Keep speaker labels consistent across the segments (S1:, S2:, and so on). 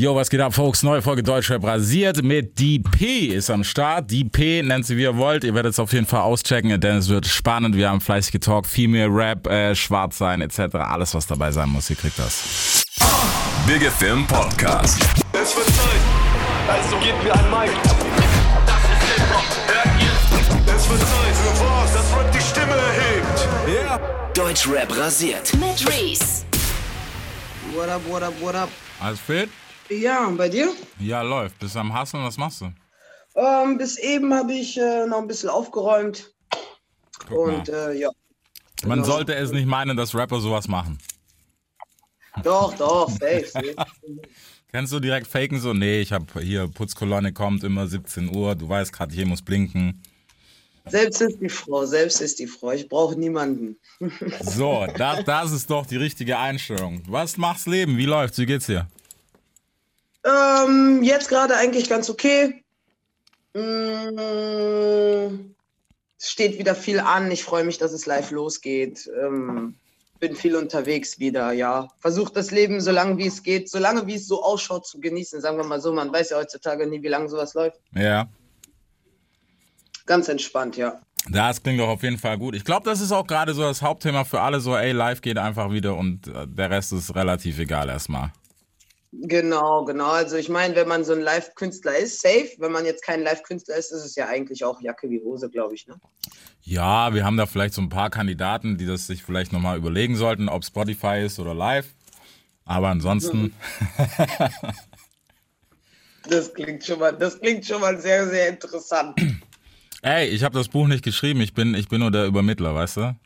S1: Jo, was geht ab, Folks? Neue Folge Deutschrap rasiert mit DP ist am Start. DP nennt sie wie ihr wollt. Ihr werdet es auf jeden Fall auschecken, denn es wird spannend. Wir haben fleißig getalkt. Female Rap, äh, schwarz sein, etc. Alles, was dabei sein muss. Ihr kriegt das.
S2: Big FM Podcast.
S3: Es wird Zeit, also gebt mir ein Mic. Das ist Hip-Hop, hört ihr? Es wird Zeit für was, das Rap die Stimme erhebt. Yeah.
S2: Deutschrap rasiert.
S4: mit Reese.
S5: What up, what up, what up?
S1: Alles fit?
S5: Ja, und bei dir?
S1: Ja, läuft. Bist du am Hasseln? Was machst du?
S5: Ähm, bis eben habe ich äh, noch ein bisschen aufgeräumt.
S1: Guck
S5: und äh, ja.
S1: Man
S5: genau.
S1: sollte es nicht meinen, dass Rapper sowas machen.
S5: Doch, doch, safe.
S1: Kennst du direkt faken so? Nee, ich hab hier Putzkolonne kommt immer 17 Uhr. Du weißt gerade, hier muss blinken.
S5: selbst ist die Frau, selbst ist die Frau. Ich brauche niemanden.
S1: So, das, das ist doch die richtige Einstellung. Was machst Leben? Wie läuft's? Wie geht's dir?
S5: Ähm, jetzt gerade eigentlich ganz okay. Mm, es steht wieder viel an. Ich freue mich, dass es live losgeht. Ähm, bin viel unterwegs wieder, ja. Versuche das Leben so lange wie es geht, so lange wie es so ausschaut, zu genießen. Sagen wir mal so, man weiß ja heutzutage nie, wie lange sowas läuft.
S1: Ja.
S5: Ganz entspannt, ja.
S1: Das klingt doch auf jeden Fall gut. Ich glaube, das ist auch gerade so das Hauptthema für alle. So, ey, live geht einfach wieder und äh, der Rest ist relativ egal erstmal.
S5: Genau, genau. Also ich meine, wenn man so ein Live-Künstler ist, safe. Wenn man jetzt kein Live-Künstler ist, ist es ja eigentlich auch Jacke wie Hose, glaube ich. Ne?
S1: Ja, wir haben da vielleicht so ein paar Kandidaten, die das sich vielleicht nochmal überlegen sollten, ob Spotify ist oder live. Aber ansonsten,
S5: Das klingt schon mal, das klingt schon mal sehr, sehr interessant.
S1: ey, ich habe das Buch nicht geschrieben. Ich bin, ich bin nur der Übermittler, weißt du?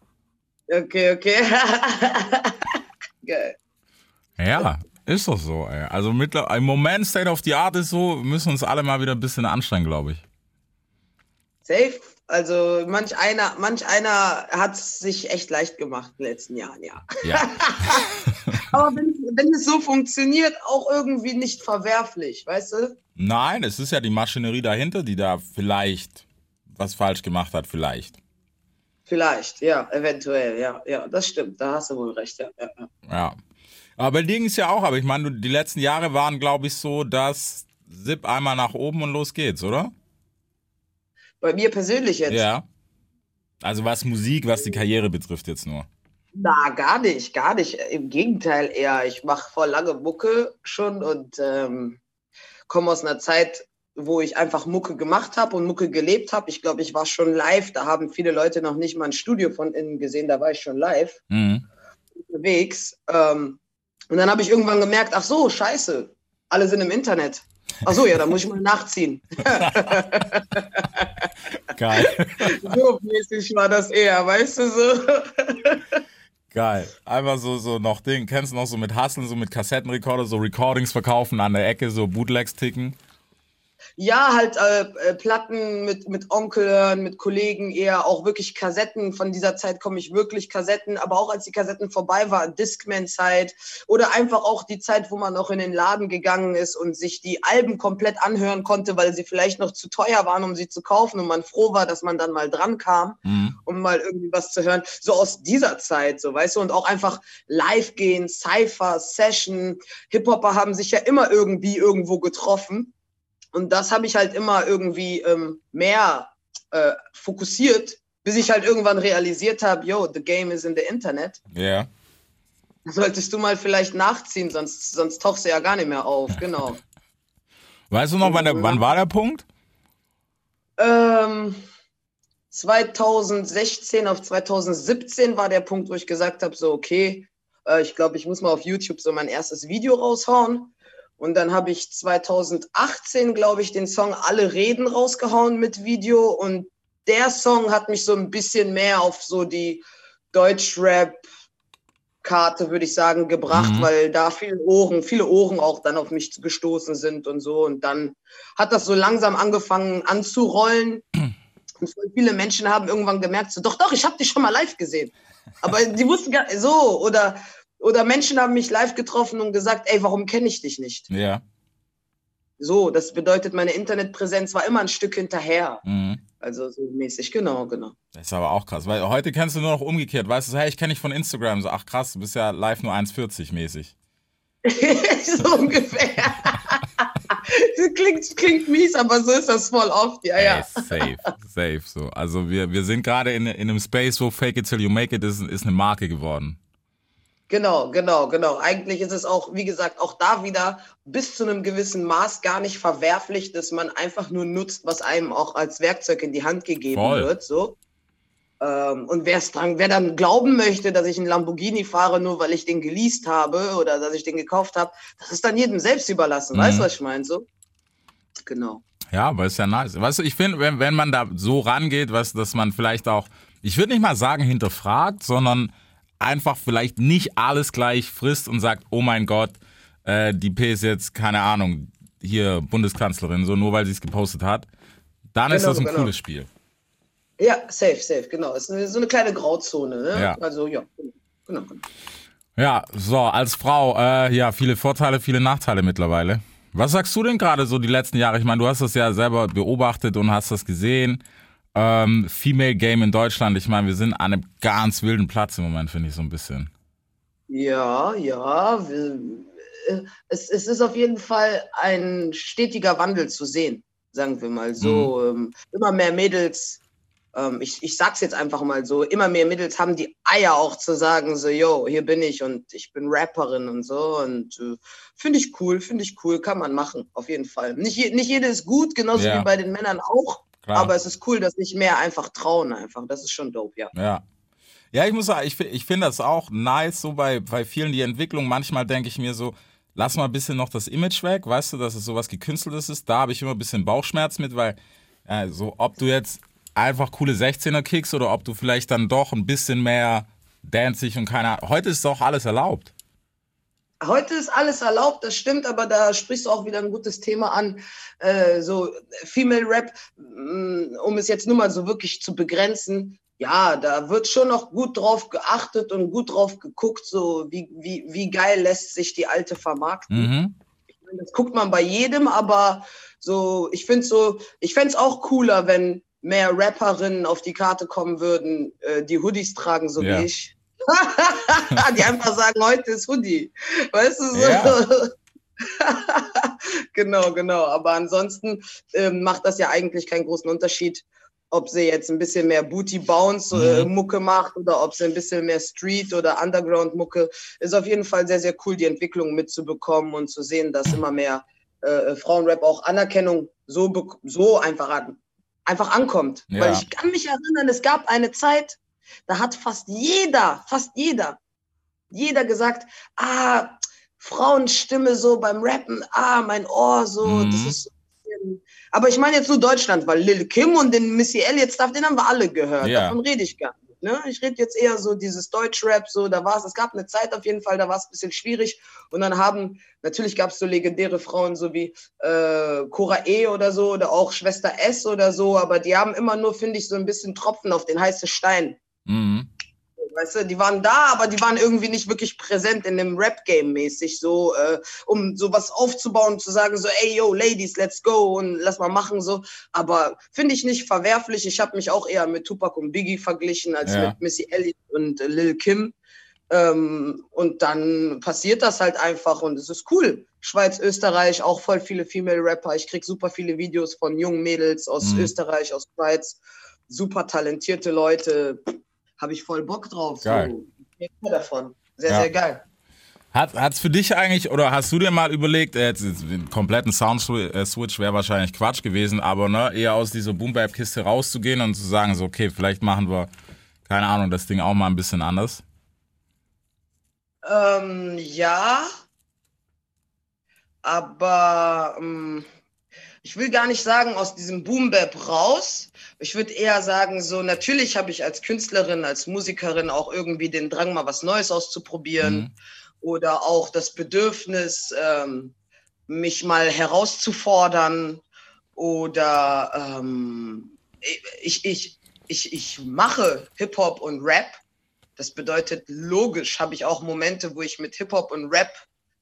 S5: Okay, okay. Geil.
S1: Ja, ist doch so, ey. Also mittler im Moment State of the Art ist so, müssen uns alle mal wieder ein bisschen anstrengen, glaube ich.
S5: Safe. Also manch einer, manch einer hat es sich echt leicht gemacht in den letzten Jahren, ja.
S1: Ja.
S5: Aber wenn, wenn es so funktioniert, auch irgendwie nicht verwerflich, weißt du?
S1: Nein, es ist ja die Maschinerie dahinter, die da vielleicht was falsch gemacht hat, vielleicht.
S5: Vielleicht, ja, eventuell, ja, ja, das stimmt, da hast du wohl recht, ja. ja, ja.
S1: Aber ging es ja auch, aber ich meine, die letzten Jahre waren, glaube ich, so, dass Zip einmal nach oben und los geht's, oder?
S5: Bei mir persönlich jetzt.
S1: Ja. Also was Musik, was die Karriere betrifft jetzt nur.
S5: Na, gar nicht, gar nicht. Im Gegenteil eher. Ich mache vor lange Mucke schon und ähm, komme aus einer Zeit, wo ich einfach Mucke gemacht habe und Mucke gelebt habe. Ich glaube, ich war schon live. Da haben viele Leute noch nicht mal ein Studio von innen gesehen. Da war ich schon live
S1: Mhm.
S5: unterwegs. Ähm, und dann habe ich irgendwann gemerkt, ach so, scheiße, alle sind im Internet. Ach so, ja, da muss ich mal nachziehen.
S1: Geil.
S5: So mäßig war das eher, weißt du so.
S1: Geil. Einfach so, so noch Ding, kennst du noch so mit Hasseln, so mit Kassettenrekorder, so Recordings verkaufen an der Ecke, so Bootlegs ticken.
S5: Ja, halt äh, äh, Platten mit, mit Onkel hören, mit Kollegen eher, auch wirklich Kassetten. Von dieser Zeit komme ich wirklich Kassetten, aber auch als die Kassetten vorbei war, Discman-Zeit oder einfach auch die Zeit, wo man noch in den Laden gegangen ist und sich die Alben komplett anhören konnte, weil sie vielleicht noch zu teuer waren, um sie zu kaufen und man froh war, dass man dann mal dran kam,
S1: Mhm.
S5: um mal irgendwie was zu hören. So aus dieser Zeit, so weißt du, und auch einfach live gehen, Cypher, Session. Hip-Hopper haben sich ja immer irgendwie irgendwo getroffen. Und das habe ich halt immer irgendwie ähm, mehr äh, fokussiert, bis ich halt irgendwann realisiert habe, yo, the game is in the Internet.
S1: Ja.
S5: Solltest du mal vielleicht nachziehen, sonst, sonst tauchst du ja gar nicht mehr auf. Genau.
S1: Weißt du noch, wann, der, wann war der Punkt?
S5: ähm, 2016 auf 2017 war der Punkt, wo ich gesagt habe, so, okay, äh, ich glaube, ich muss mal auf YouTube so mein erstes Video raushauen. Und dann habe ich 2018, glaube ich, den Song Alle Reden rausgehauen mit Video. Und der Song hat mich so ein bisschen mehr auf so die Deutschrap-Karte, würde ich sagen, gebracht,
S1: Mhm.
S5: weil da viele Ohren, viele Ohren auch dann auf mich gestoßen sind und so. Und dann hat das so langsam angefangen anzurollen. Und viele Menschen haben irgendwann gemerkt, so, doch, doch, ich habe dich schon mal live gesehen. Aber die wussten gar so. Oder, oder Menschen haben mich live getroffen und gesagt, ey, warum kenne ich dich nicht?
S1: Ja.
S5: So, das bedeutet, meine Internetpräsenz war immer ein Stück hinterher.
S1: Mhm.
S5: Also so mäßig, genau, genau.
S1: Das ist aber auch krass, weil heute kennst du nur noch umgekehrt. Weißt du, hey, ich kenne dich von Instagram. So, ach krass, du bist ja live nur 1,40 mäßig.
S5: so ungefähr. klingt, klingt mies, aber so ist das voll oft, ja, ja.
S1: Ey, safe, safe, so. Also wir, wir sind gerade in, in einem Space, wo Fake It Till You Make It ist, ist eine Marke geworden.
S5: Genau, genau, genau. Eigentlich ist es auch, wie gesagt, auch da wieder bis zu einem gewissen Maß gar nicht verwerflich, dass man einfach nur nutzt, was einem auch als Werkzeug in die Hand gegeben Voll. wird. So. Ähm, und wer dann, wer dann glauben möchte, dass ich einen Lamborghini fahre, nur weil ich den geleast habe oder dass ich den gekauft habe, das ist dann jedem selbst überlassen. Mhm. Weißt du, was ich meine? So? Genau.
S1: Ja, aber ist ja nice. Weißt du, ich finde, wenn, wenn man da so rangeht, weißt, dass man vielleicht auch, ich würde nicht mal sagen hinterfragt, sondern einfach vielleicht nicht alles gleich frisst und sagt, oh mein Gott, äh, die P ist jetzt, keine Ahnung, hier Bundeskanzlerin, so nur weil sie es gepostet hat, dann genau, ist das ein genau. cooles Spiel.
S5: Ja, safe, safe, genau. Es ist so eine kleine Grauzone. Ne? Ja. Also ja, genau, genau.
S1: Ja, so, als Frau, äh, ja, viele Vorteile, viele Nachteile mittlerweile. Was sagst du denn gerade so die letzten Jahre? Ich meine, du hast das ja selber beobachtet und hast das gesehen. Ähm, Female Game in Deutschland, ich meine, wir sind an einem ganz wilden Platz im Moment, finde ich so ein bisschen.
S5: Ja, ja. Äh, es, es ist auf jeden Fall ein stetiger Wandel zu sehen, sagen wir mal so. Mhm. Ähm, immer mehr Mädels ähm, ich, ich sag's jetzt einfach mal so, immer mehr Mädels haben die Eier auch zu sagen, so, yo, hier bin ich und ich bin Rapperin und so. Und äh, finde ich cool, finde ich cool, kann man machen, auf jeden Fall. Nicht, nicht jede ist gut, genauso ja. wie bei den Männern auch. Klar. Aber es ist cool, dass sich mehr einfach trauen, einfach. Das ist schon dope, ja.
S1: Ja. Ja, ich muss sagen, ich, ich finde das auch nice, so bei, bei vielen die Entwicklung. Manchmal denke ich mir so, lass mal ein bisschen noch das Image weg, weißt du, dass es sowas gekünsteltes ist. Da habe ich immer ein bisschen Bauchschmerz mit, weil äh, so, ob du jetzt einfach coole 16er Kicks oder ob du vielleicht dann doch ein bisschen mehr danzig und keine Ahnung. Heute ist doch alles erlaubt.
S5: Heute ist alles erlaubt, das stimmt, aber da sprichst du auch wieder ein gutes Thema an. Äh, so Female Rap, mm, um es jetzt nur mal so wirklich zu begrenzen, ja, da wird schon noch gut drauf geachtet und gut drauf geguckt, so wie, wie, wie geil lässt sich die alte vermarkten. Mhm. Das guckt man bei jedem, aber so, ich finde so, ich fände es auch cooler, wenn mehr Rapperinnen auf die Karte kommen würden, äh, die Hoodies tragen, so ja. wie ich. die einfach sagen, heute ist Hoodie. Weißt du, so. Ja. genau, genau. Aber ansonsten ähm, macht das ja eigentlich keinen großen Unterschied, ob sie jetzt ein bisschen mehr Booty Bounce äh, mhm. Mucke macht oder ob sie ein bisschen mehr Street oder Underground Mucke. Ist auf jeden Fall sehr, sehr cool, die Entwicklung mitzubekommen und zu sehen, dass immer mehr äh, Frauenrap auch Anerkennung so, so einfach einfach ankommt. Ja. Weil ich kann mich erinnern, es gab eine Zeit, da hat fast jeder, fast jeder, jeder gesagt, ah, Frauenstimme so beim Rappen, ah, mein Ohr so, mhm. das ist aber ich meine jetzt nur Deutschland, weil Lil Kim und den Missy Elliott Stuff, den haben wir alle gehört. Ja. Davon rede ich gar nicht. Ne? Ich rede jetzt eher so dieses Deutschrap, so, da war es, es gab eine Zeit auf jeden Fall, da war es ein bisschen schwierig. Und dann haben, natürlich gab es so legendäre Frauen, so wie äh, Cora E oder so, oder auch Schwester S oder so, aber die haben immer nur, finde ich, so ein bisschen Tropfen auf den heißen Stein. Mhm. Weißt du, die waren da, aber die waren irgendwie nicht wirklich präsent in dem Rap-Game mäßig, so, äh, um sowas aufzubauen, zu sagen, so, ey, yo, Ladies, let's go und lass mal machen, so. Aber finde ich nicht verwerflich. Ich habe mich auch eher mit Tupac und Biggie verglichen als ja. mit Missy Elliott und äh, Lil Kim. Ähm, und dann passiert das halt einfach und es ist cool. Schweiz, Österreich, auch voll viele Female Rapper. Ich krieg super viele Videos von jungen Mädels aus mhm. Österreich, aus Schweiz. Super talentierte Leute habe ich voll Bock drauf. Geil. So, davon. Sehr, ja. sehr geil.
S1: Hat es für dich eigentlich, oder hast du dir mal überlegt, äh, den kompletten Sound-Switch wäre wahrscheinlich Quatsch gewesen, aber ne, eher aus dieser Boom-Bap-Kiste rauszugehen und zu sagen, so, okay, vielleicht machen wir, keine Ahnung, das Ding auch mal ein bisschen anders?
S5: Ähm, ja, aber ähm, ich will gar nicht sagen aus diesem Boom-Bap raus, ich würde eher sagen, so natürlich habe ich als Künstlerin, als Musikerin auch irgendwie den Drang, mal was Neues auszuprobieren mhm. oder auch das Bedürfnis, ähm, mich mal herauszufordern oder ähm, ich, ich, ich, ich mache Hip-Hop und Rap. Das bedeutet, logisch habe ich auch Momente, wo ich mit Hip-Hop und Rap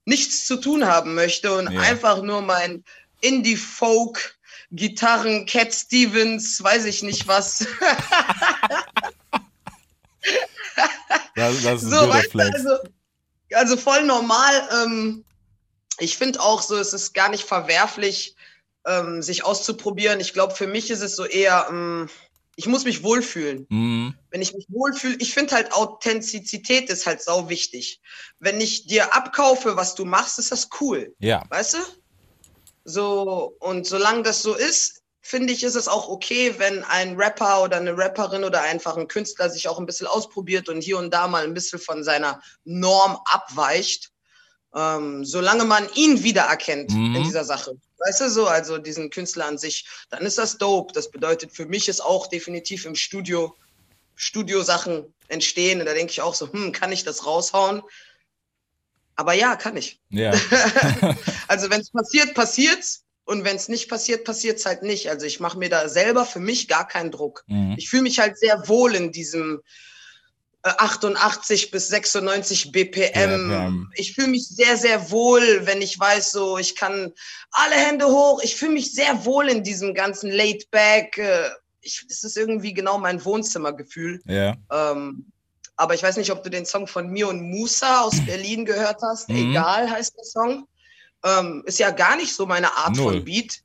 S5: nichts zu tun haben möchte und ja. einfach nur mein Indie-Folk Gitarren, Cat Stevens, weiß ich nicht was.
S1: das, das ist so, weißt du,
S5: also, also voll normal. Ähm, ich finde auch so, es ist gar nicht verwerflich, ähm, sich auszuprobieren. Ich glaube, für mich ist es so eher, ähm, ich muss mich wohlfühlen.
S1: Mhm.
S5: Wenn ich mich wohlfühle, ich finde halt Authentizität ist halt sau wichtig. Wenn ich dir abkaufe, was du machst, ist das cool.
S1: Ja.
S5: Weißt du? So, und solange das so ist, finde ich, ist es auch okay, wenn ein Rapper oder eine Rapperin oder einfach ein Künstler sich auch ein bisschen ausprobiert und hier und da mal ein bisschen von seiner Norm abweicht. Ähm, solange man ihn wiedererkennt
S1: Mhm.
S5: in dieser Sache. Weißt du so, also diesen Künstler an sich, dann ist das dope. Das bedeutet, für mich ist auch definitiv im Studio, Studio-Sachen entstehen. Und da denke ich auch so, hm, kann ich das raushauen? Aber ja, kann ich.
S1: Ja.
S5: Also wenn es passiert, passiert's. Und wenn es nicht passiert, passiert's halt nicht. Also ich mache mir da selber für mich gar keinen Druck.
S1: Mhm.
S5: Ich fühle mich halt sehr wohl in diesem äh, 88 bis 96 BPM.
S1: BPM.
S5: Ich fühle mich sehr, sehr wohl, wenn ich weiß, so ich kann alle Hände hoch. Ich fühle mich sehr wohl in diesem ganzen Laid Back. Äh, ich, das ist irgendwie genau mein Wohnzimmergefühl.
S1: Ja.
S5: Ähm, aber ich weiß nicht, ob du den Song von mir und Musa aus Berlin gehört hast.
S1: Mhm.
S5: Egal heißt der Song. Ähm, ist ja gar nicht so meine Art
S1: Null.
S5: von Beat.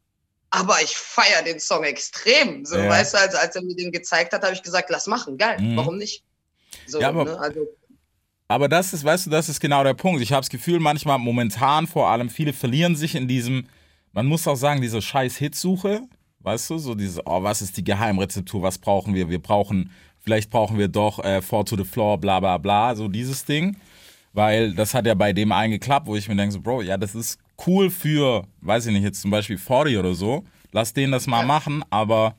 S5: Aber ich feiere den Song extrem. So,
S1: Ja.
S5: weißt du, also, als er mir den gezeigt hat, habe ich gesagt, lass machen. Geil,
S1: Mhm.
S5: warum nicht? So,
S1: Ja, aber-
S5: ne? also,
S1: Aber das ist, weißt du, das ist genau der Punkt. Ich habe das Gefühl, manchmal momentan vor allem, viele verlieren sich in diesem, man muss auch sagen, diese scheiß Hitsuche, weißt du, so diese, oh, was ist die Geheimrezeptur, was brauchen wir? Wir brauchen, vielleicht brauchen wir doch äh, Four to the Floor, bla bla bla, so dieses Ding. Weil das hat ja bei dem einen geklappt, wo ich mir denke, so, Bro, ja, das ist cool für, weiß ich nicht, jetzt zum Beispiel 40 oder so. Lass den das mal
S5: Ja.
S1: machen, aber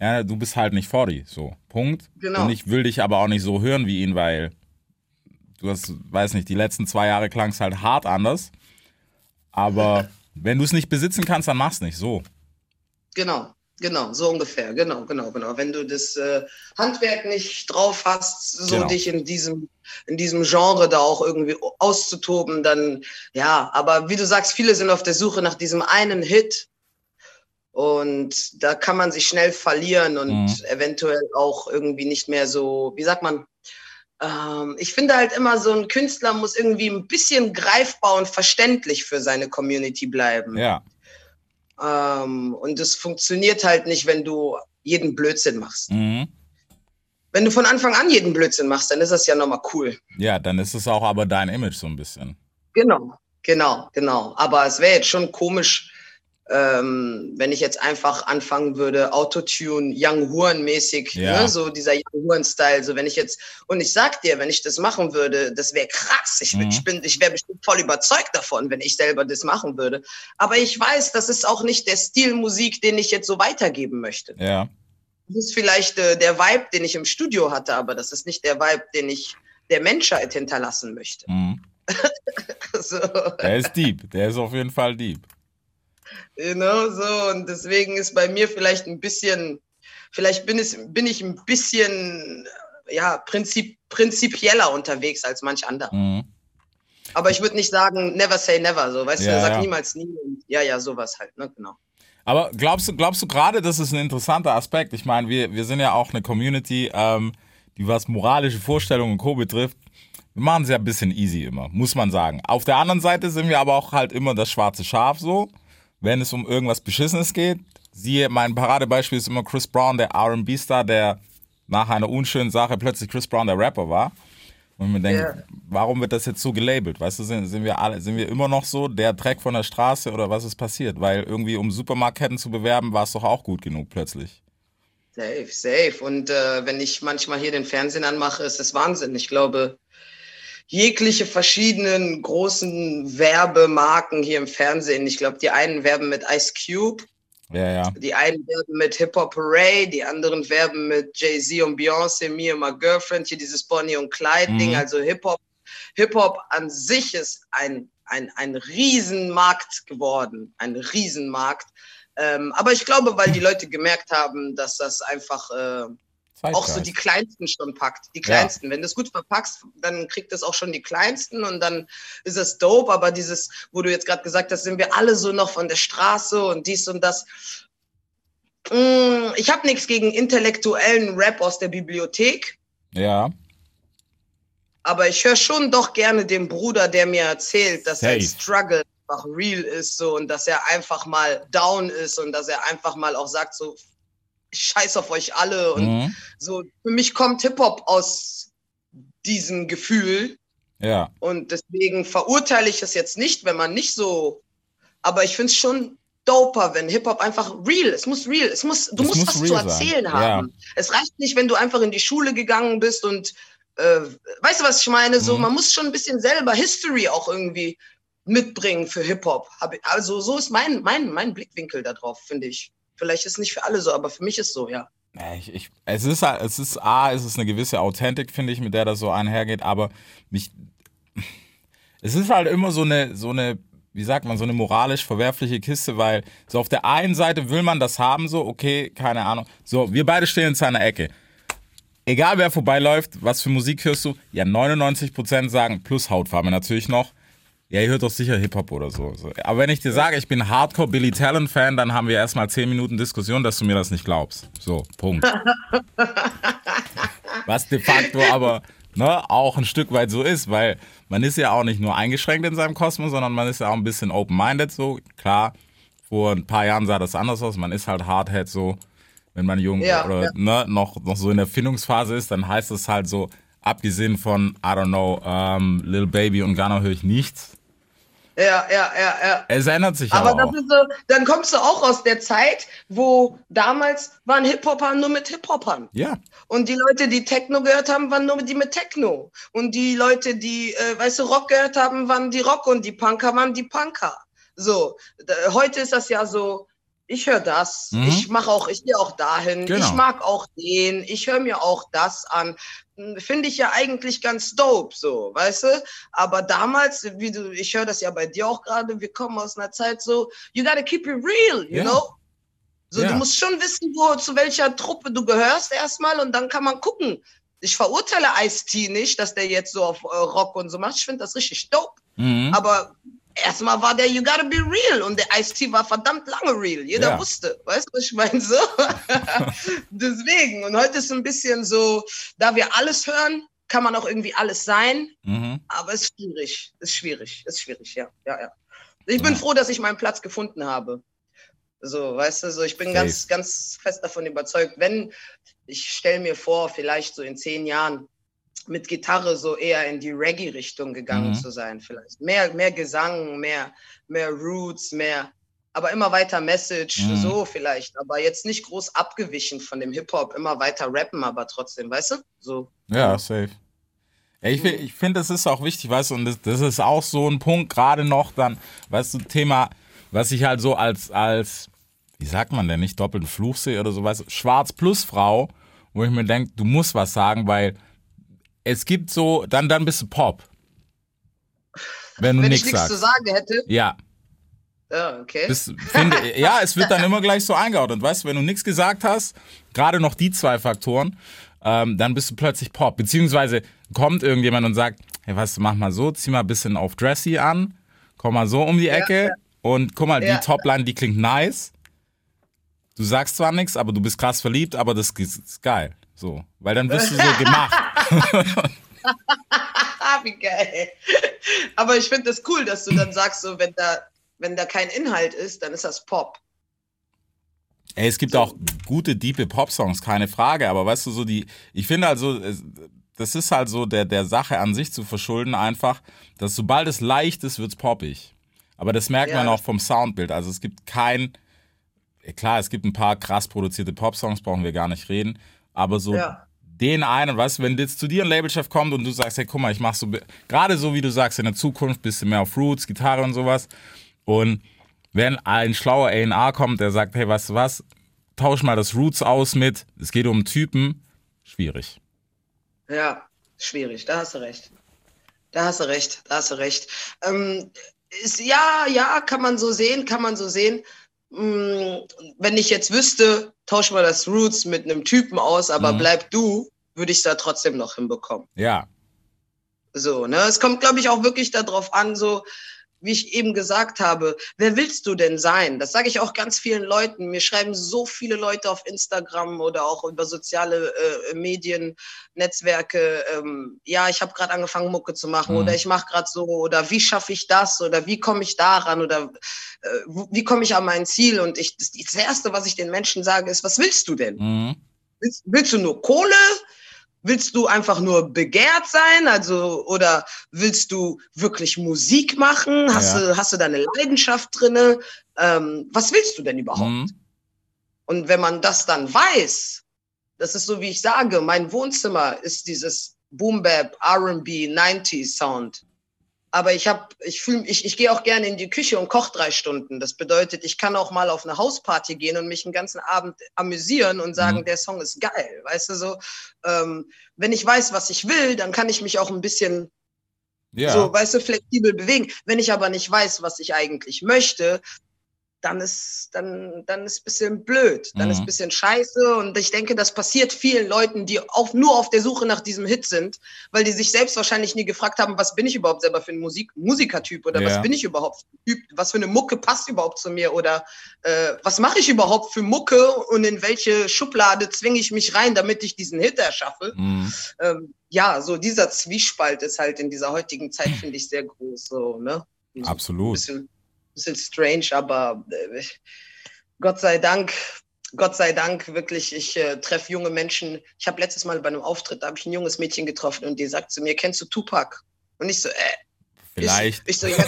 S1: ja, du bist halt nicht 40, so. Punkt.
S5: Genau.
S1: Und ich will dich aber auch nicht so hören wie ihn, weil du hast, weiß nicht, die letzten zwei Jahre klang es halt hart anders. Aber wenn du es nicht besitzen kannst, dann mach's nicht. So.
S5: genau, genau, so ungefähr. Genau, genau, genau. Wenn du das äh, Handwerk nicht drauf hast, so
S1: Genau.
S5: dich in diesem, in diesem Genre da auch irgendwie auszutoben, dann ja, aber wie du sagst, viele sind auf der Suche nach diesem einen Hit. Und da kann man sich schnell verlieren und
S1: Mhm.
S5: eventuell auch irgendwie nicht mehr so, wie sagt man, ähm, ich finde halt immer, so ein Künstler muss irgendwie ein bisschen greifbar und verständlich für seine Community bleiben.
S1: Ja.
S5: Ähm, und es funktioniert halt nicht, wenn du jeden Blödsinn machst.
S1: Mhm.
S5: Wenn du von Anfang an jeden Blödsinn machst, dann ist das ja nochmal cool.
S1: Ja, dann ist es auch aber dein Image so ein bisschen.
S5: Genau, genau, genau. Aber es wäre jetzt schon komisch, ähm, wenn ich jetzt einfach anfangen würde, Autotune, Young Huren-mäßig,
S1: Ja.
S5: ne? so dieser Young Huren-Style. So wenn ich jetzt, und ich sag dir, wenn ich das machen würde, das wäre krass. Ich,
S1: Mhm.
S5: ich bin, ich wäre bestimmt voll überzeugt davon, wenn ich selber das machen würde. Aber ich weiß, das ist auch nicht der Stil Musik, den ich jetzt so weitergeben möchte.
S1: Ja.
S5: Das ist vielleicht äh, der Vibe, den ich im Studio hatte, aber das ist nicht der Vibe, den ich der Menschheit hinterlassen möchte.
S1: Mhm.
S5: so,
S1: Der ist deep. Der ist auf jeden Fall deep.
S5: You know, so. Und deswegen ist bei mir vielleicht ein bisschen, vielleicht bin, es, bin ich ein bisschen ja, prinzip, prinzipieller unterwegs als manch anderer.
S1: Mhm.
S5: Aber ich würde nicht sagen, never say never, so, weißt
S1: Ja,
S5: du, sag
S1: ja.
S5: niemals nie. Und ja, ja, sowas halt, ne, genau.
S1: Aber glaubst du, glaubst du gerade, das ist ein interessanter Aspekt? Ich meine, wir, wir sind ja auch eine Community, ähm, die was moralische Vorstellungen und Co. betrifft. Wir machen es ja ein bisschen easy immer, muss man sagen. Auf der anderen Seite sind wir aber auch halt immer das schwarze Schaf so, wenn es um irgendwas Beschissenes geht. Siehe, mein Paradebeispiel ist immer Chris Brown, der R&B-Star, der nach einer unschönen Sache plötzlich Chris Brown der Rapper war. Und ich mir denke,
S5: Ja.
S1: warum wird das jetzt so gelabelt? Weißt du, sind, sind wir alle, sind wir immer noch so der Dreck von der Straße oder was ist passiert? Weil irgendwie, um Supermarktketten zu bewerben, war es doch auch gut genug plötzlich.
S5: Safe, safe. Und äh, wenn ich manchmal hier den Fernsehen anmache, ist es Wahnsinn. Ich glaube, jegliche verschiedenen großen Werbemarken hier im Fernsehen, ich glaube, die einen werben mit Ice Cube,
S1: Ja, ja.
S5: die einen werben mit Hip Hop Hooray, die anderen werben mit Jay-Z und Beyoncé, Me and My Girlfriend, hier dieses Bonnie und Clyde-Ding.
S1: Mhm.
S5: Also Hip-Hop Hip-Hop an sich ist ein, ein, ein Riesenmarkt geworden, ein Riesenmarkt. Ähm, aber ich glaube, weil die Leute gemerkt haben, dass das einfach äh, auch so
S1: Zeitgeist.
S5: die Kleinsten schon packt. Die Kleinsten. Wenn du es gut verpackst, dann kriegt es auch schon die Kleinsten und dann ist es dope. Aber dieses, wo du jetzt gerade gesagt hast, sind wir alle so noch von der Straße und dies und das. Mm, Ich habe nichts gegen intellektuellen Rap aus der Bibliothek,
S1: Ja,
S5: aber ich höre schon doch gerne den Bruder, der mir erzählt, dass sein
S1: Safe.
S5: Struggle einfach real ist so und dass er einfach mal down ist und dass er einfach mal auch sagt so scheiß auf euch alle und
S1: Mhm.
S5: so für mich kommt Hip Hop aus diesem Gefühl
S1: Ja.
S5: und deswegen verurteile ich es jetzt nicht, wenn man nicht so aber ich finde es schon doper, wenn Hip Hop einfach real, es muss real, es muss du
S1: Es
S5: musst
S1: muss
S5: was zu
S1: real sein,
S5: erzählen
S1: ja.
S5: haben. Es reicht nicht, wenn du einfach in die Schule gegangen bist und äh, weißt du, was ich meine? So,
S1: Mhm.
S5: man muss schon ein bisschen selber History auch irgendwie mitbringen für Hip-Hop. Also so ist mein, mein, mein Blickwinkel da drauf, finde ich. Vielleicht ist es nicht für alle so, aber für mich ist so, ja.
S1: Ja, Ich, ich, es ist halt, es ist A, es ist eine gewisse Authentik, finde ich, mit der das so einhergeht, aber mich, es ist halt immer so eine, so eine, wie sagt man, so eine moralisch verwerfliche Kiste, weil so auf der einen Seite will man das haben, so, okay, keine Ahnung. So, wir beide stehen in seiner Ecke. Egal wer vorbeiläuft, was für Musik hörst du? Ja, 99% sagen, plus Hautfarbe natürlich noch. Ja, ihr hört doch sicher Hip-Hop oder so. Aber wenn ich dir sage, ich bin Hardcore Billy Talent-Fan, dann haben wir erstmal 10 Minuten Diskussion, dass du mir das nicht glaubst. So, Punkt. Was de facto aber ne, auch ein Stück weit so ist, weil man ist ja auch nicht nur eingeschränkt in seinem Kosmos, sondern man ist ja auch ein bisschen open-minded so. Klar, vor ein paar Jahren sah das anders aus. Man ist halt Hardhead so, wenn man jung
S5: Ja,
S1: oder
S5: ja.
S1: Ne, noch, noch so in der Findungsphase ist, dann heißt es halt so, abgesehen von, I don't know, ähm, Lil Baby und Ghana höre ich nichts.
S5: Ja, ja, ja, ja.
S1: Es ändert sich
S5: Aber
S1: aber,
S5: das
S1: auch.
S5: ist so, dann kommst du auch aus der Zeit, wo damals waren Hip-Hopper nur mit Hip-Hopern.
S1: Ja,
S5: Und die Leute, die Techno gehört haben, waren nur die mit Techno. Und die Leute, die, äh, weißt du, Rock gehört haben, waren die Rock und die Punker waren die Punker. So, heute ist das ja so, ich höre das,
S1: Mhm.
S5: ich mache auch, ich gehe auch dahin,
S1: Genau.
S5: ich mag auch den, ich höre mir auch das an. Hm, Finde ich ja eigentlich ganz dope, so, weißt du? Aber damals, wie du, ich höre das ja bei dir auch gerade, wir kommen aus einer Zeit so, you gotta keep it real, you
S1: Ja.
S5: know? So,
S1: Ja.
S5: du musst schon wissen, wo, zu welcher Truppe du gehörst erstmal und dann kann man gucken. Ich verurteile Ice-T nicht, dass der jetzt so auf äh, Rock und so macht. Ich finde das richtig dope.
S1: mhm.
S5: Aber erstmal war der You Gotta Be Real und der Ice-T war verdammt lange real. Jeder
S1: Ja.
S5: wusste. Weißt du, was ich meine? So. Deswegen. Und heute ist ein bisschen so, da wir alles hören, kann man auch irgendwie alles sein.
S1: Mhm.
S5: Aber es ist schwierig. Ist schwierig. Ist schwierig, ja. ja, ja. Ich bin
S1: Ja.
S5: froh, dass ich meinen Platz gefunden habe. So, weißt du, so ich bin
S1: Safe.
S5: ganz, ganz fest davon überzeugt, wenn ich stelle mir vor, vielleicht so in zehn Jahren mit Gitarre so eher in die Reggae-Richtung gegangen
S1: Mhm.
S5: zu sein, vielleicht. Mehr, mehr Gesang, mehr, mehr Roots, mehr, aber immer weiter Message,
S1: Mhm.
S5: so vielleicht. Aber jetzt nicht groß abgewichen von dem Hip-Hop, immer weiter rappen, aber trotzdem, weißt du? So.
S1: Ja, safe. Ja, ich, fi- ich finde, das ist auch wichtig, weißt du, und das, das ist auch so ein Punkt, gerade noch dann, weißt du, Thema, was ich halt so als, als, wie sagt man denn, nicht doppelten Fluch sehe oder so, weißt du, Schwarz plus Frau, wo ich mir denke, du musst was sagen, weil es gibt so, dann, dann bist du Pop. Wenn du
S5: Wenn ich
S1: nichts
S5: nichts zu sagen hätte,
S1: Ja,
S5: ja, okay.
S1: das finde, ja, es wird dann immer gleich so eingeordnet, weißt du, wenn du nichts gesagt hast, gerade noch die zwei Faktoren, ähm, dann bist du plötzlich Pop. Beziehungsweise kommt irgendjemand und sagt, hey, weißt du, mach mal so, zieh mal ein bisschen auf Dressy an, komm mal so um die Ecke und guck mal,
S5: Ja.
S1: die Topline, die klingt nice. Du sagst zwar nichts, aber du bist krass verliebt, aber das ist geil. So, weil dann wirst du so gemacht.
S5: Wie geil. Aber ich finde das cool, dass du dann sagst, so, wenn da, wenn da kein Inhalt ist, dann ist das Pop.
S1: Ey, es gibt auch gute, diepe Pop-Songs, keine Frage, aber weißt du, so die, ich finde also, es- das ist halt so der, der Sache an sich zu verschulden einfach, dass sobald es leicht ist, wird's poppig. Aber das merkt
S5: Ja,
S1: man auch vom Soundbild. Also es gibt kein, klar, es gibt ein paar krass produzierte Pop-Songs, brauchen wir gar nicht reden, aber so
S5: Ja.
S1: Den einen, weißt du, wenn jetzt zu dir ein Labelchef kommt und du sagst, hey, guck mal, ich mach so, gerade so wie du sagst, in der Zukunft bisschen mehr auf Roots, Gitarre und sowas. Und wenn ein schlauer A&R kommt, der sagt, hey, weißt du was, tausch mal das Roots aus mit, es geht um Typen, schwierig.
S5: Ja, schwierig, da hast du recht. Da hast du recht, da hast du recht. Ähm, ist, ja, ja, kann man so sehen, kann man so sehen. Mm, wenn ich jetzt wüsste, tausch mal das Roots mit einem Typen aus, aber
S1: Mhm.
S5: bleib du, würde ich es da trotzdem noch hinbekommen.
S1: Ja,
S5: So, ne? Es kommt, glaube ich, auch wirklich darauf an, so, wie ich eben gesagt habe, wer willst du denn sein? Das sage ich auch ganz vielen Leuten. Mir schreiben so viele Leute auf Instagram oder auch über soziale äh, Medien, Netzwerke, ähm, ja, ich habe gerade angefangen, Mucke zu machen mhm. oder ich mache gerade so oder wie schaffe ich das oder wie komme ich daran oder äh, wie komme ich an mein Ziel? Und ich, das, das Erste, was ich den Menschen sage, ist, was willst du denn? Mhm. Willst, willst du nur Kohle? Willst du einfach nur begehrt sein? Also, oder willst du wirklich Musik machen? Hast, ja. du, hast du da eine Leidenschaft drinne? Ähm, was willst du denn überhaupt? Mhm. Und wenn man das dann weiß, das ist so, wie ich sage, mein Wohnzimmer ist dieses Boom Bap, R&B, 90s Sound aber ich habe, ich fühle, ich, ich gehe auch gerne in die Küche und koche drei Stunden. Das bedeutet, ich kann auch mal auf eine Hausparty gehen und mich einen ganzen Abend amüsieren und sagen, mhm. der Song ist geil. Weißt du so, ähm, wenn ich weiß, was ich will, dann kann ich mich auch ein bisschen ja. so, weißt du, flexibel bewegen. Wenn ich aber nicht weiß, was ich eigentlich möchte, dann ist, dann, dann ist ein bisschen blöd, dann mhm. ist ein bisschen scheiße. Und ich denke, das passiert vielen Leuten, die auf, nur auf der Suche nach diesem Hit sind, weil die sich selbst wahrscheinlich nie gefragt haben, was bin ich überhaupt selber für ein Musik Musikertyp oder ja. was bin ich überhaupt für ein Typ, was für eine Mucke passt überhaupt zu mir oder äh, was mache ich überhaupt für Mucke und in welche Schublade zwinge ich mich rein, damit ich diesen Hit erschaffe. Mhm. Ähm, ja, so dieser Zwiespalt ist halt in dieser heutigen Zeit, finde ich, sehr groß. So, ne?
S1: So Absolut
S5: bisschen strange, aber äh, Gott sei Dank, Gott sei Dank, wirklich, ich äh, treffe junge Menschen. Ich habe letztes Mal bei einem Auftritt, da habe ich ein junges Mädchen getroffen und die sagt zu mir, kennst du Tupac? Und ich so, äh,
S1: Vielleicht.
S5: Ich, ich, so, ja,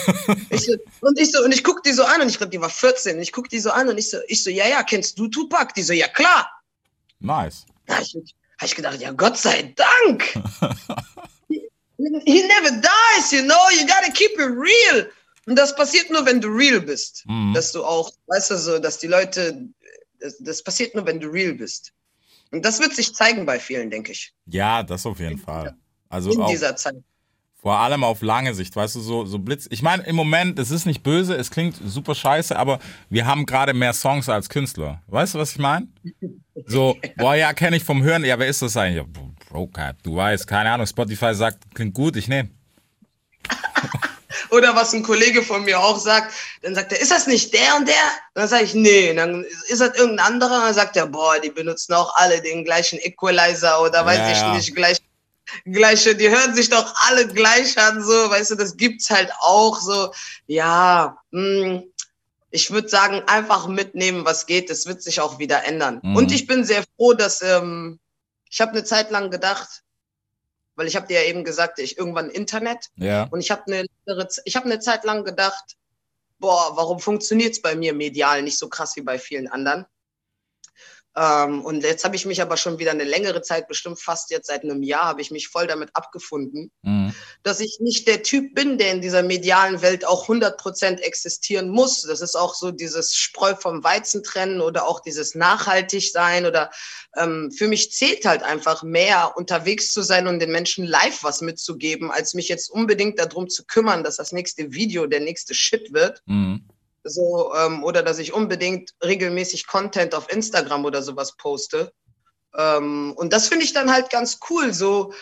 S5: ich so, und ich so, und ich guck die so an und ich glaube, die war 14. Und ich guck die so an und ich so, ich so, ja, ja, kennst du Tupac? Die so, ja, klar.
S1: Nice.
S5: Da habe ich, hab ich gedacht, ja, Gott sei Dank. he never dies, you know, you gotta keep it real. Und das passiert nur, wenn du real bist. Mhm. Dass du auch, weißt du, so, dass die Leute, das, das, passiert nur, wenn du real bist. Und das wird sich zeigen bei vielen, denke ich.
S1: Ja, das auf jeden in Fall. Also
S5: in auch, dieser Zeit.
S1: Vor allem auf lange Sicht, weißt du, so, so Blitz. Ich meine, im Moment, es ist nicht böse, es klingt super scheiße, aber wir haben gerade mehr Songs als Künstler. Weißt du, was ich meine? So, boah, ja, kenne ich vom Hören. Ja, wer ist das eigentlich? Bro, du weißt, keine Ahnung, Spotify sagt, klingt gut, ich nehme.
S5: Oder was ein Kollege von mir auch sagt, dann sagt er, ist das nicht der und der? Und dann sage ich, nee. Und dann ist das irgendein anderer? Und dann sagt er, boah, die benutzen auch alle den gleichen Equalizer oder weiß ja, ich ja. nicht, gleich, gleiche, die hören sich doch alle gleich an, so, weißt du, das gibt's halt auch so. Ja, mh, hm, ich würde sagen, einfach mitnehmen, was geht. Das wird sich auch wieder ändern. Mhm. Und ich bin sehr froh, dass ähm, ich habe eine Zeit lang gedacht, weil ich habe dir ja eben gesagt, ich irgendwann Internet
S1: ja.
S5: und ich habe eine ich habe eine Zeit lang gedacht, boah, warum funktioniert es bei mir medial nicht so krass wie bei vielen anderen? Ähm, und jetzt habe ich mich aber schon wieder eine längere Zeit, bestimmt fast jetzt seit einem Jahr, habe ich mich voll damit abgefunden, mhm. dass ich nicht der Typ bin, der in dieser medialen Welt auch 100% existieren muss. Das ist auch so dieses Spreu vom Weizen trennen oder auch dieses nachhaltig sein oder ähm, für mich zählt halt einfach mehr unterwegs zu sein und den Menschen live was mitzugeben, als mich jetzt unbedingt darum zu kümmern, dass das nächste Video der nächste Shit wird. Mhm so, ähm, oder dass ich unbedingt regelmäßig Content auf Instagram oder sowas poste. Ähm, und das finde ich dann halt ganz cool, so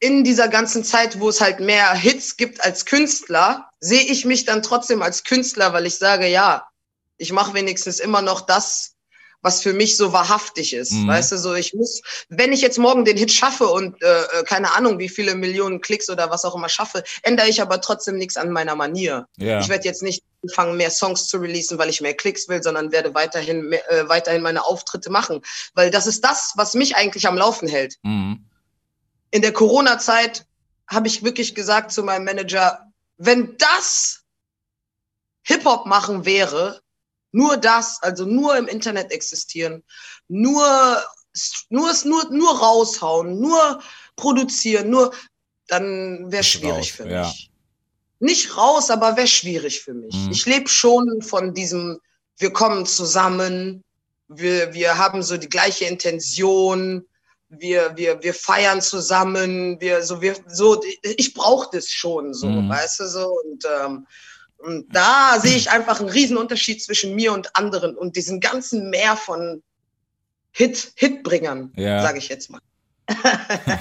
S5: in dieser ganzen Zeit, wo es halt mehr Hits gibt als Künstler, sehe ich mich dann trotzdem als Künstler, weil ich sage, ja, ich mache wenigstens immer noch das, was für mich so wahrhaftig ist. Mhm. Weißt du, so ich muss, wenn ich jetzt morgen den Hit schaffe und äh, äh, keine Ahnung, wie viele Millionen Klicks oder was auch immer schaffe, ändere ich aber trotzdem nichts an meiner Manier. Ja. Ich werde jetzt nicht anfangen, mehr Songs zu releasen, weil ich mehr Klicks will, sondern werde weiterhin mehr, äh, weiterhin meine Auftritte machen, weil das ist das, was mich eigentlich am Laufen hält. Mhm. In der Corona-Zeit habe ich wirklich gesagt zu meinem Manager, wenn das Hip-Hop machen wäre, nur das, also nur im Internet existieren, nur, nur, nur, nur raushauen, nur produzieren, nur, dann wäre schwierig raus, für mich. Ja. Nicht raus, aber wäre schwierig für mich. Mhm. Ich lebe schon von diesem, wir kommen zusammen, wir, wir haben so die gleiche Intention, wir, wir, wir feiern zusammen, wir, so, wir, so, ich brauche das schon so, mhm. weißt du, so, und, ähm, und da sehe ich einfach einen riesen Unterschied zwischen mir und anderen und diesem ganzen Meer von Hit, Hitbringern, ja. sage ich jetzt mal.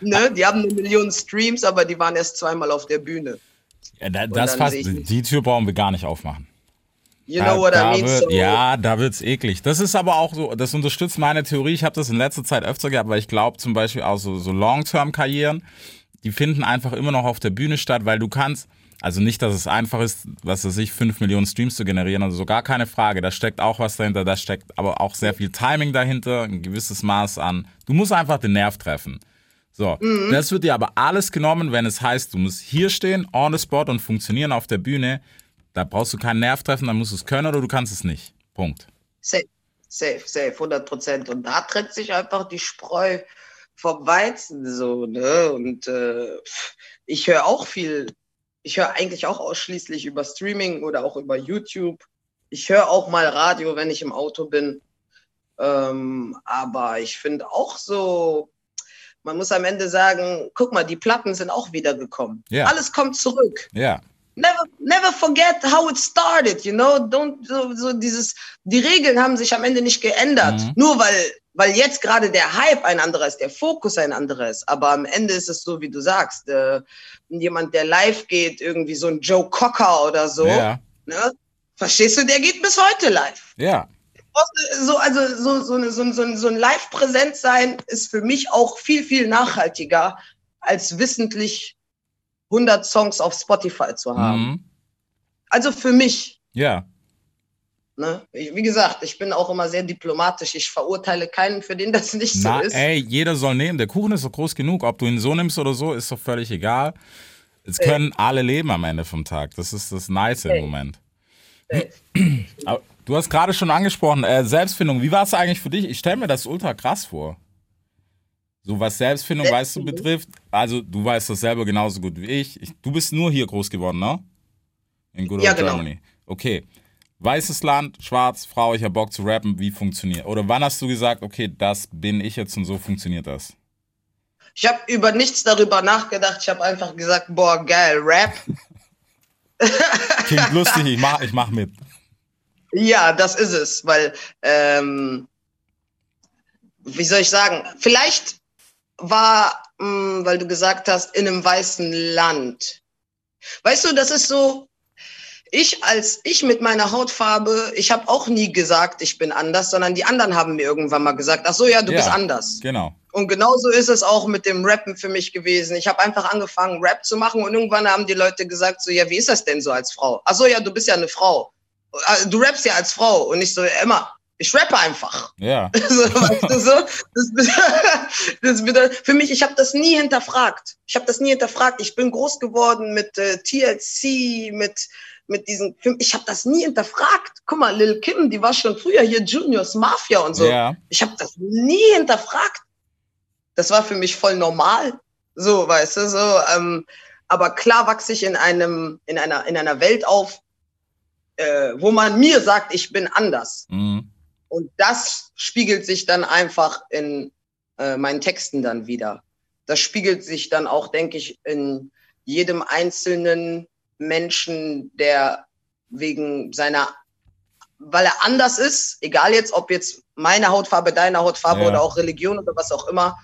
S5: ne? Die haben eine Million Streams, aber die waren erst zweimal auf der Bühne.
S1: Ja, da, das fast, die Tür brauchen wir gar nicht aufmachen.
S5: You know what I mean?
S1: Wird,
S5: so,
S1: ja, da wird's eklig. Das ist aber auch so, das unterstützt meine Theorie. Ich habe das in letzter Zeit öfter gehabt, weil ich glaube zum Beispiel auch so, so Long-Term-Karrieren, die finden einfach immer noch auf der Bühne statt, weil du kannst, also nicht, dass es einfach ist, was weiß ich, fünf Millionen Streams zu generieren, also so gar keine Frage. Da steckt auch was dahinter, da steckt aber auch sehr viel Timing dahinter, ein gewisses Maß an. Du musst einfach den Nerv treffen. So, mhm. das wird dir aber alles genommen, wenn es heißt, du musst hier stehen, on the spot und funktionieren auf der Bühne. Da brauchst du keinen Nerv treffen, dann musst du es können oder du kannst es nicht. Punkt.
S5: Safe, safe, safe, 100 Prozent. Und da trennt sich einfach die Spreu vom Weizen so, ne? Und äh, ich höre auch viel, ich höre eigentlich auch ausschließlich über Streaming oder auch über YouTube. Ich höre auch mal Radio, wenn ich im Auto bin. Ähm, aber ich finde auch so, man muss am Ende sagen, guck mal, die Platten sind auch wiedergekommen. Yeah. Alles kommt zurück.
S1: Ja.
S5: Never, never forget how it started, you know? Don't, so, so dieses, die Regeln haben sich am Ende nicht geändert. Mhm. Nur weil, weil jetzt gerade der Hype ein anderer ist, der Fokus ein anderer ist. Aber am Ende ist es so, wie du sagst, äh, jemand, der live geht, irgendwie so ein Joe Cocker oder so, ja. ne? Verstehst du, der geht bis heute live.
S1: Ja.
S5: So, also so, so, so, so, so ein Live-Präsent sein ist für mich auch viel, viel nachhaltiger, als wissentlich 100 Songs auf Spotify zu haben. Mhm. Also für mich.
S1: Ja.
S5: Ne? Wie gesagt, ich bin auch immer sehr diplomatisch. Ich verurteile keinen, für den das nicht Na, so ist.
S1: Ey, jeder soll nehmen. Der Kuchen ist so groß genug. Ob du ihn so nimmst oder so, ist doch völlig egal. Es können alle leben am Ende vom Tag. Das ist das Nice im Moment. du hast gerade schon angesprochen, äh, Selbstfindung. Wie war es eigentlich für dich? Ich stelle mir das ultra krass vor. So was Selbstfindung, weißt du, betrifft, also du weißt das selber genauso gut wie ich. ich du bist nur hier groß geworden, ne? In Good Old ja, genau. Germany. Okay. Weißes Land, schwarz, Frau, ich hab Bock zu rappen, wie funktioniert? Oder wann hast du gesagt, okay, das bin ich jetzt und so funktioniert das?
S5: Ich habe über nichts darüber nachgedacht. Ich habe einfach gesagt, boah, geil, Rap.
S1: Klingt lustig, ich mach, ich mach mit.
S5: Ja, das ist es, weil, ähm, wie soll ich sagen, vielleicht war, mh, hm, weil du gesagt hast, in einem weißen Land. Weißt du, das ist so, ich als ich mit meiner Hautfarbe, ich habe auch nie gesagt, ich bin anders, sondern die anderen haben mir irgendwann mal gesagt, ach so, ja, du ja, bist anders.
S1: Genau.
S5: Und genauso ist es auch mit dem Rappen für mich gewesen. Ich habe einfach angefangen, Rap zu machen und irgendwann haben die Leute gesagt, so, ja, wie ist das denn so als Frau? Ach so, ja, du bist ja eine Frau. Äh, du rappst ja als Frau. Und ich so, Emma, ich rappe einfach.
S1: Ja.
S5: So, weißt du, so? das, das bedeutet, für mich, ich habe das nie hinterfragt. Ich habe das nie hinterfragt. Ich bin groß geworden mit äh, TLC, mit mit diesen Ich habe das nie hinterfragt. Guck mal, Lil Kim, die war schon früher hier Juniors Mafia und so.
S1: Ja.
S5: Ich habe das nie hinterfragt. Das war für mich voll normal. So, weißt du, so. Ähm, aber klar wachse ich in einem in einer in einer Welt auf, äh, wo man mir sagt, ich bin anders. Mhm. Und das spiegelt sich dann einfach in äh, meinen Texten dann wieder. Das spiegelt sich dann auch, denke ich, in jedem einzelnen Menschen, der wegen seiner, weil er anders ist, egal jetzt, ob jetzt meine Hautfarbe, deine Hautfarbe ja. oder auch Religion oder was auch immer,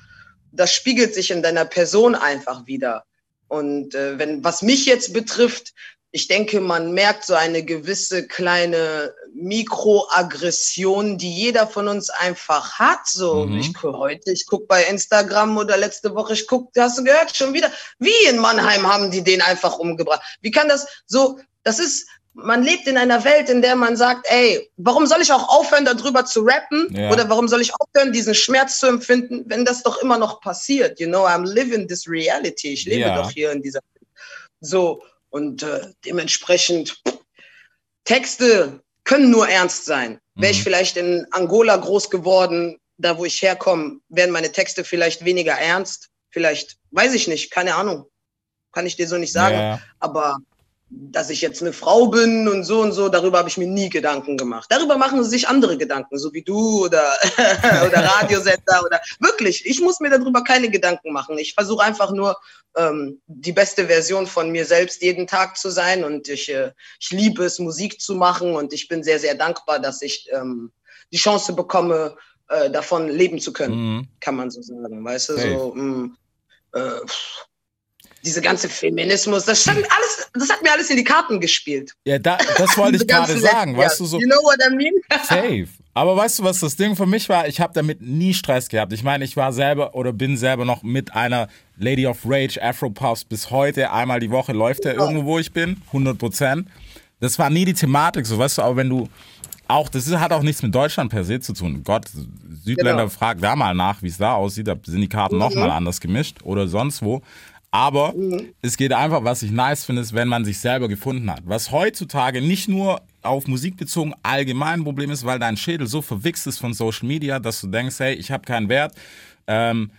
S5: das spiegelt sich in deiner Person einfach wieder. Und äh, wenn, was mich jetzt betrifft, ich denke, man merkt so eine gewisse kleine Mikroaggression, die jeder von uns einfach hat. So, mhm. ich heute, ich gucke bei Instagram oder letzte Woche, ich gucke, hast du gehört, schon wieder, wie in Mannheim haben die den einfach umgebracht. Wie kann das so, das ist, man lebt in einer Welt, in der man sagt, ey, warum soll ich auch aufhören, darüber zu rappen? Ja. Oder warum soll ich aufhören, diesen Schmerz zu empfinden, wenn das doch immer noch passiert? You know, I'm living this reality. Ich lebe ja. doch hier in dieser Welt. So, und äh, dementsprechend Texte können nur ernst sein. Mhm. Wäre ich vielleicht in Angola groß geworden, da wo ich herkomme, wären meine Texte vielleicht weniger ernst. Vielleicht, weiß ich nicht, keine Ahnung. Kann ich dir so nicht sagen. Ja. Aber dass ich jetzt eine Frau bin und so und so, darüber habe ich mir nie Gedanken gemacht. Darüber machen sich andere Gedanken, so wie du oder, oder Radiosender oder wirklich. Ich muss mir darüber keine Gedanken machen. Ich versuche einfach nur ähm, die beste Version von mir selbst jeden Tag zu sein und ich, äh, ich liebe es, Musik zu machen und ich bin sehr, sehr dankbar, dass ich ähm, die Chance bekomme, äh, davon leben zu können, mhm. kann man so sagen. Weißt du, hey. so, mh, mm, äh, diese ganze Feminismus, das stand alles, das hat mir alles in die Karten gespielt.
S1: Ja, da, das wollte ich gerade sagen, weißt du so.
S5: You know what I mean?
S1: Safe. Aber weißt du, was das Ding für mich war? Ich habe damit nie Stress gehabt. Ich meine, ich war selber oder bin selber noch mit einer Lady of Rage Afro Puffs bis heute. Einmal die Woche läuft der irgendwo, wo ich bin. 100 Prozent. Das war nie die Thematik, so weißt du, aber wenn du auch, das hat auch nichts mit Deutschland per se zu tun. Gott, Südländer genau. fragt da mal nach, wie es da aussieht. Da sind die Karten mhm. nochmal anders gemischt oder sonst wo. Aber mhm. es geht einfach, was ich nice finde, ist, wenn man sich selber gefunden hat. Was heutzutage nicht nur auf Musik bezogen allgemein ein Problem ist, weil dein Schädel so verwichst ist von Social Media, dass du denkst, hey, ich habe keinen Wert. Ähm,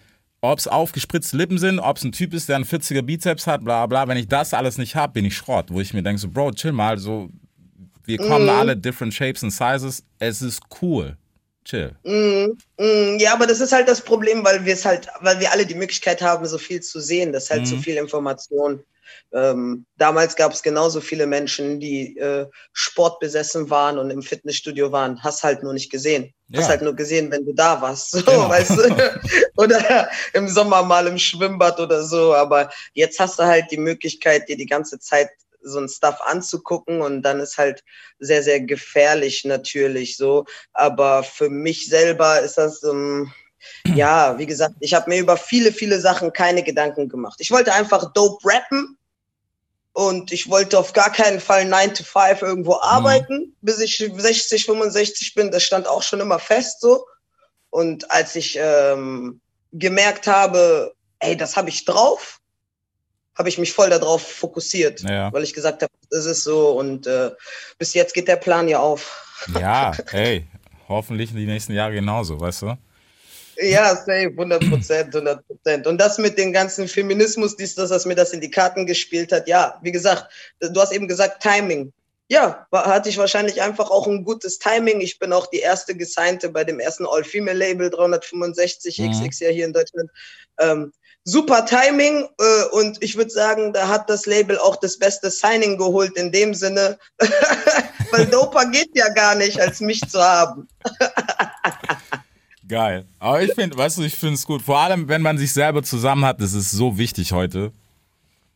S1: ob es aufgespritzte Lippen sind, ob es ein Typ ist, der einen 40er Bizeps hat, bla bla. Wenn ich das alles nicht habe, bin ich Schrott. Wo ich mir denke, so, Bro, chill mal, so, wir kommen mhm. alle different shapes and sizes. Es ist cool. Chill.
S5: Mm, mm, ja, aber das ist halt das Problem, weil wir es halt, weil wir alle die Möglichkeit haben, so viel zu sehen. Das ist halt mm. so mhm. viel Information. Ähm, damals gab es genauso viele Menschen, die äh, sportbesessen waren und im Fitnessstudio waren. Hast halt nur nicht gesehen. Ja. Hast halt nur gesehen, wenn du da warst. So, genau. weißt du? oder im Sommer mal im Schwimmbad oder so. Aber jetzt hast du halt die Möglichkeit, dir die ganze Zeit so ein Stuff anzugucken und dann ist halt sehr, sehr gefährlich natürlich so. Aber für mich selber ist das, ähm, ja, wie gesagt, ich habe mir über viele, viele Sachen keine Gedanken gemacht. Ich wollte einfach dope rappen und ich wollte auf gar keinen Fall 9 to 5 irgendwo mhm. arbeiten, mhm. bis ich 60, 65 bin. Das stand auch schon immer fest so. Und als ich ähm, gemerkt habe, ey, das habe ich drauf, habe ich mich voll darauf fokussiert, ja. weil ich gesagt habe, das ist so und äh, bis jetzt geht der Plan ja auf.
S1: Ja, ey, hoffentlich die nächsten Jahre genauso, weißt du?
S5: Ja, safe, 100 Prozent, 100 Prozent. Und das mit dem ganzen Feminismus, dies, das, was mir das in die Karten gespielt hat, ja, wie gesagt, du hast eben gesagt Timing. Ja, hatte ich wahrscheinlich einfach auch ein gutes Timing. Ich bin auch die erste Gesignte bei dem ersten All-Female-Label 365 mhm. XX ja hier in Deutschland. Ähm, super Timing äh, und ich würde sagen, da hat das Label auch das beste Signing geholt in dem Sinne, weil Dopa geht ja gar nicht, als mich zu haben.
S1: Geil. Aber ich finde, weißt du, ich finde es gut. Vor allem, wenn man sich selber zusammen hat, das ist so wichtig heute.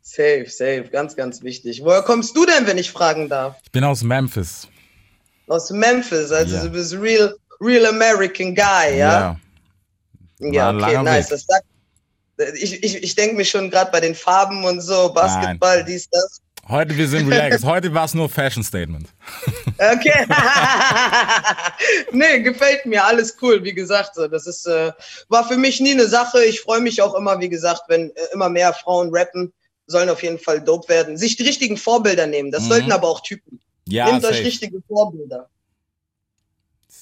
S5: Safe, safe, ganz, ganz wichtig. Woher kommst du denn, wenn ich fragen darf?
S1: Ich bin aus Memphis.
S5: Aus Memphis, also yeah. du bist real, real American guy, ja? Ja, ja okay, nice. Das sagt, ich ich, ich denke mir schon gerade bei den Farben und so, Basketball, Nein. dies, das.
S1: Heute, wir sind relaxed. Heute war es nur Fashion Statement.
S5: Okay. nee, gefällt mir. Alles cool. Wie gesagt, das ist, äh, war für mich nie eine Sache. Ich freue mich auch immer, wie gesagt, wenn äh, immer mehr Frauen rappen, sollen auf jeden Fall dope werden. Sich die richtigen Vorbilder nehmen. Das mhm. sollten aber auch Typen. Ja, Nehmt safe. euch richtige Vorbilder.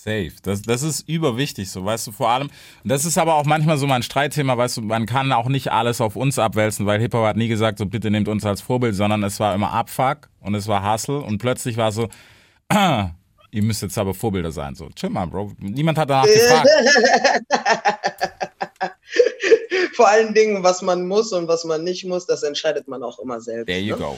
S1: Safe. Das, das ist überwichtig, so weißt du, vor allem. Und das ist aber auch manchmal so mein Streitthema, weißt du, man kann auch nicht alles auf uns abwälzen, weil Hip-Hop hat nie gesagt, so bitte nehmt uns als Vorbild, sondern es war immer Abfuck und es war Hustle und plötzlich war so, ihr müsst jetzt aber Vorbilder sein. So, chill mal, Bro. Niemand hat danach gefragt.
S5: Vor allen Dingen, was man muss und was man nicht muss, das entscheidet man auch immer selbst.
S1: There you ne? go.